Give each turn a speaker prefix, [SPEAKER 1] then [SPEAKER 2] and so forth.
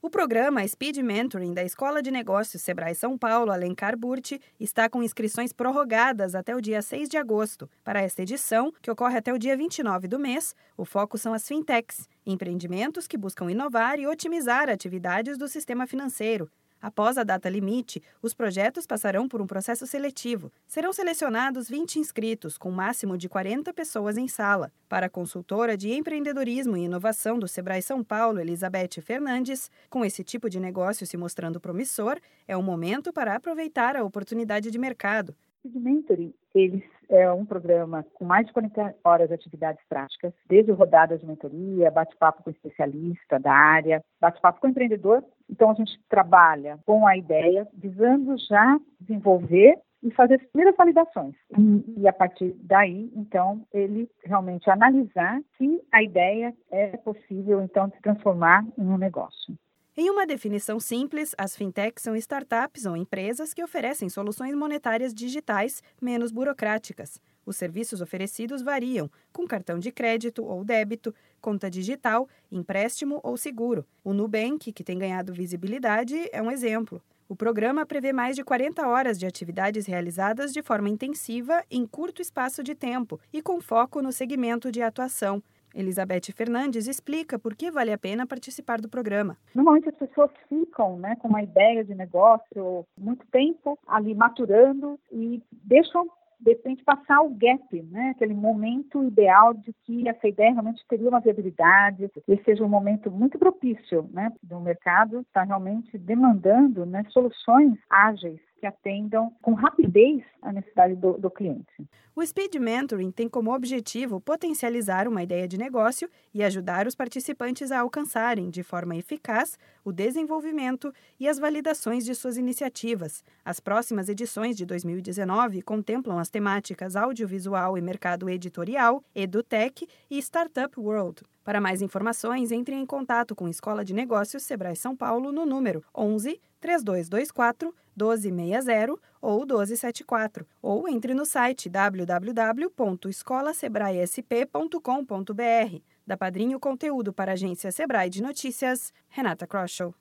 [SPEAKER 1] O programa Speed Mentoring da Escola de Negócios Sebrae São Paulo, Alencar Burti, está com inscrições prorrogadas até o dia 6 de agosto. Para esta edição, que ocorre até o dia 29 do mês, o foco são as fintechs, empreendimentos que buscam inovar e otimizar atividades do sistema financeiro. Após a data limite, os projetos passarão por um processo seletivo. Serão selecionados 20 inscritos, com máximo de 40 pessoas em sala. Para a consultora de empreendedorismo e inovação do Sebrae São Paulo, Elizabeth Fernandes, com esse tipo de negócio se mostrando promissor, é um momento para aproveitar a oportunidade de mercado.
[SPEAKER 2] O Mentoring, eles é um programa com mais de 40 horas de atividades práticas, desde rodadas de mentoria, bate-papo com especialista da área, bate-papo com empreendedor. Então, a gente trabalha com a ideia, visando já desenvolver e fazer as primeiras validações. E, e, a partir daí, então, ele realmente analisar se a ideia é possível, então, de transformar em um negócio.
[SPEAKER 1] Em uma definição simples, as fintechs são startups ou empresas que oferecem soluções monetárias digitais menos burocráticas. Os serviços oferecidos variam, com cartão de crédito ou débito, conta digital, empréstimo ou seguro. O Nubank, que tem ganhado visibilidade, é um exemplo. O programa prevê mais de 40 horas de atividades realizadas de forma intensiva em curto espaço de tempo e com foco no segmento de atuação. Elizabeth Fernandes explica por que vale a pena participar do programa.
[SPEAKER 2] Normalmente as pessoas ficam né, com uma ideia de negócio muito tempo ali maturando e deixam de repente passar o gap, né? aquele momento ideal de que essa ideia realmente teria uma viabilidade, esse seja um momento muito propício né? do mercado, está realmente demandando né, soluções ágeis que atendam com rapidez a necessidade do, do, cliente.
[SPEAKER 1] O Speed Mentoring tem como objetivo potencializar uma ideia de negócio e ajudar os participantes a alcançarem, de forma eficaz, o desenvolvimento e as validações de suas iniciativas. As próximas edições de 2019 contemplam as temáticas audiovisual e mercado editorial, EduTech e Startup World. Para mais informações, entre em contato com Escola de Negócios Sebrae São Paulo no número 11 3224 1260 ou 1274, ou entre no site www.escolasebraesp.com.br. Da Padrinho Conteúdo para a Agência Sebrae de Notícias, Renata Kroschel.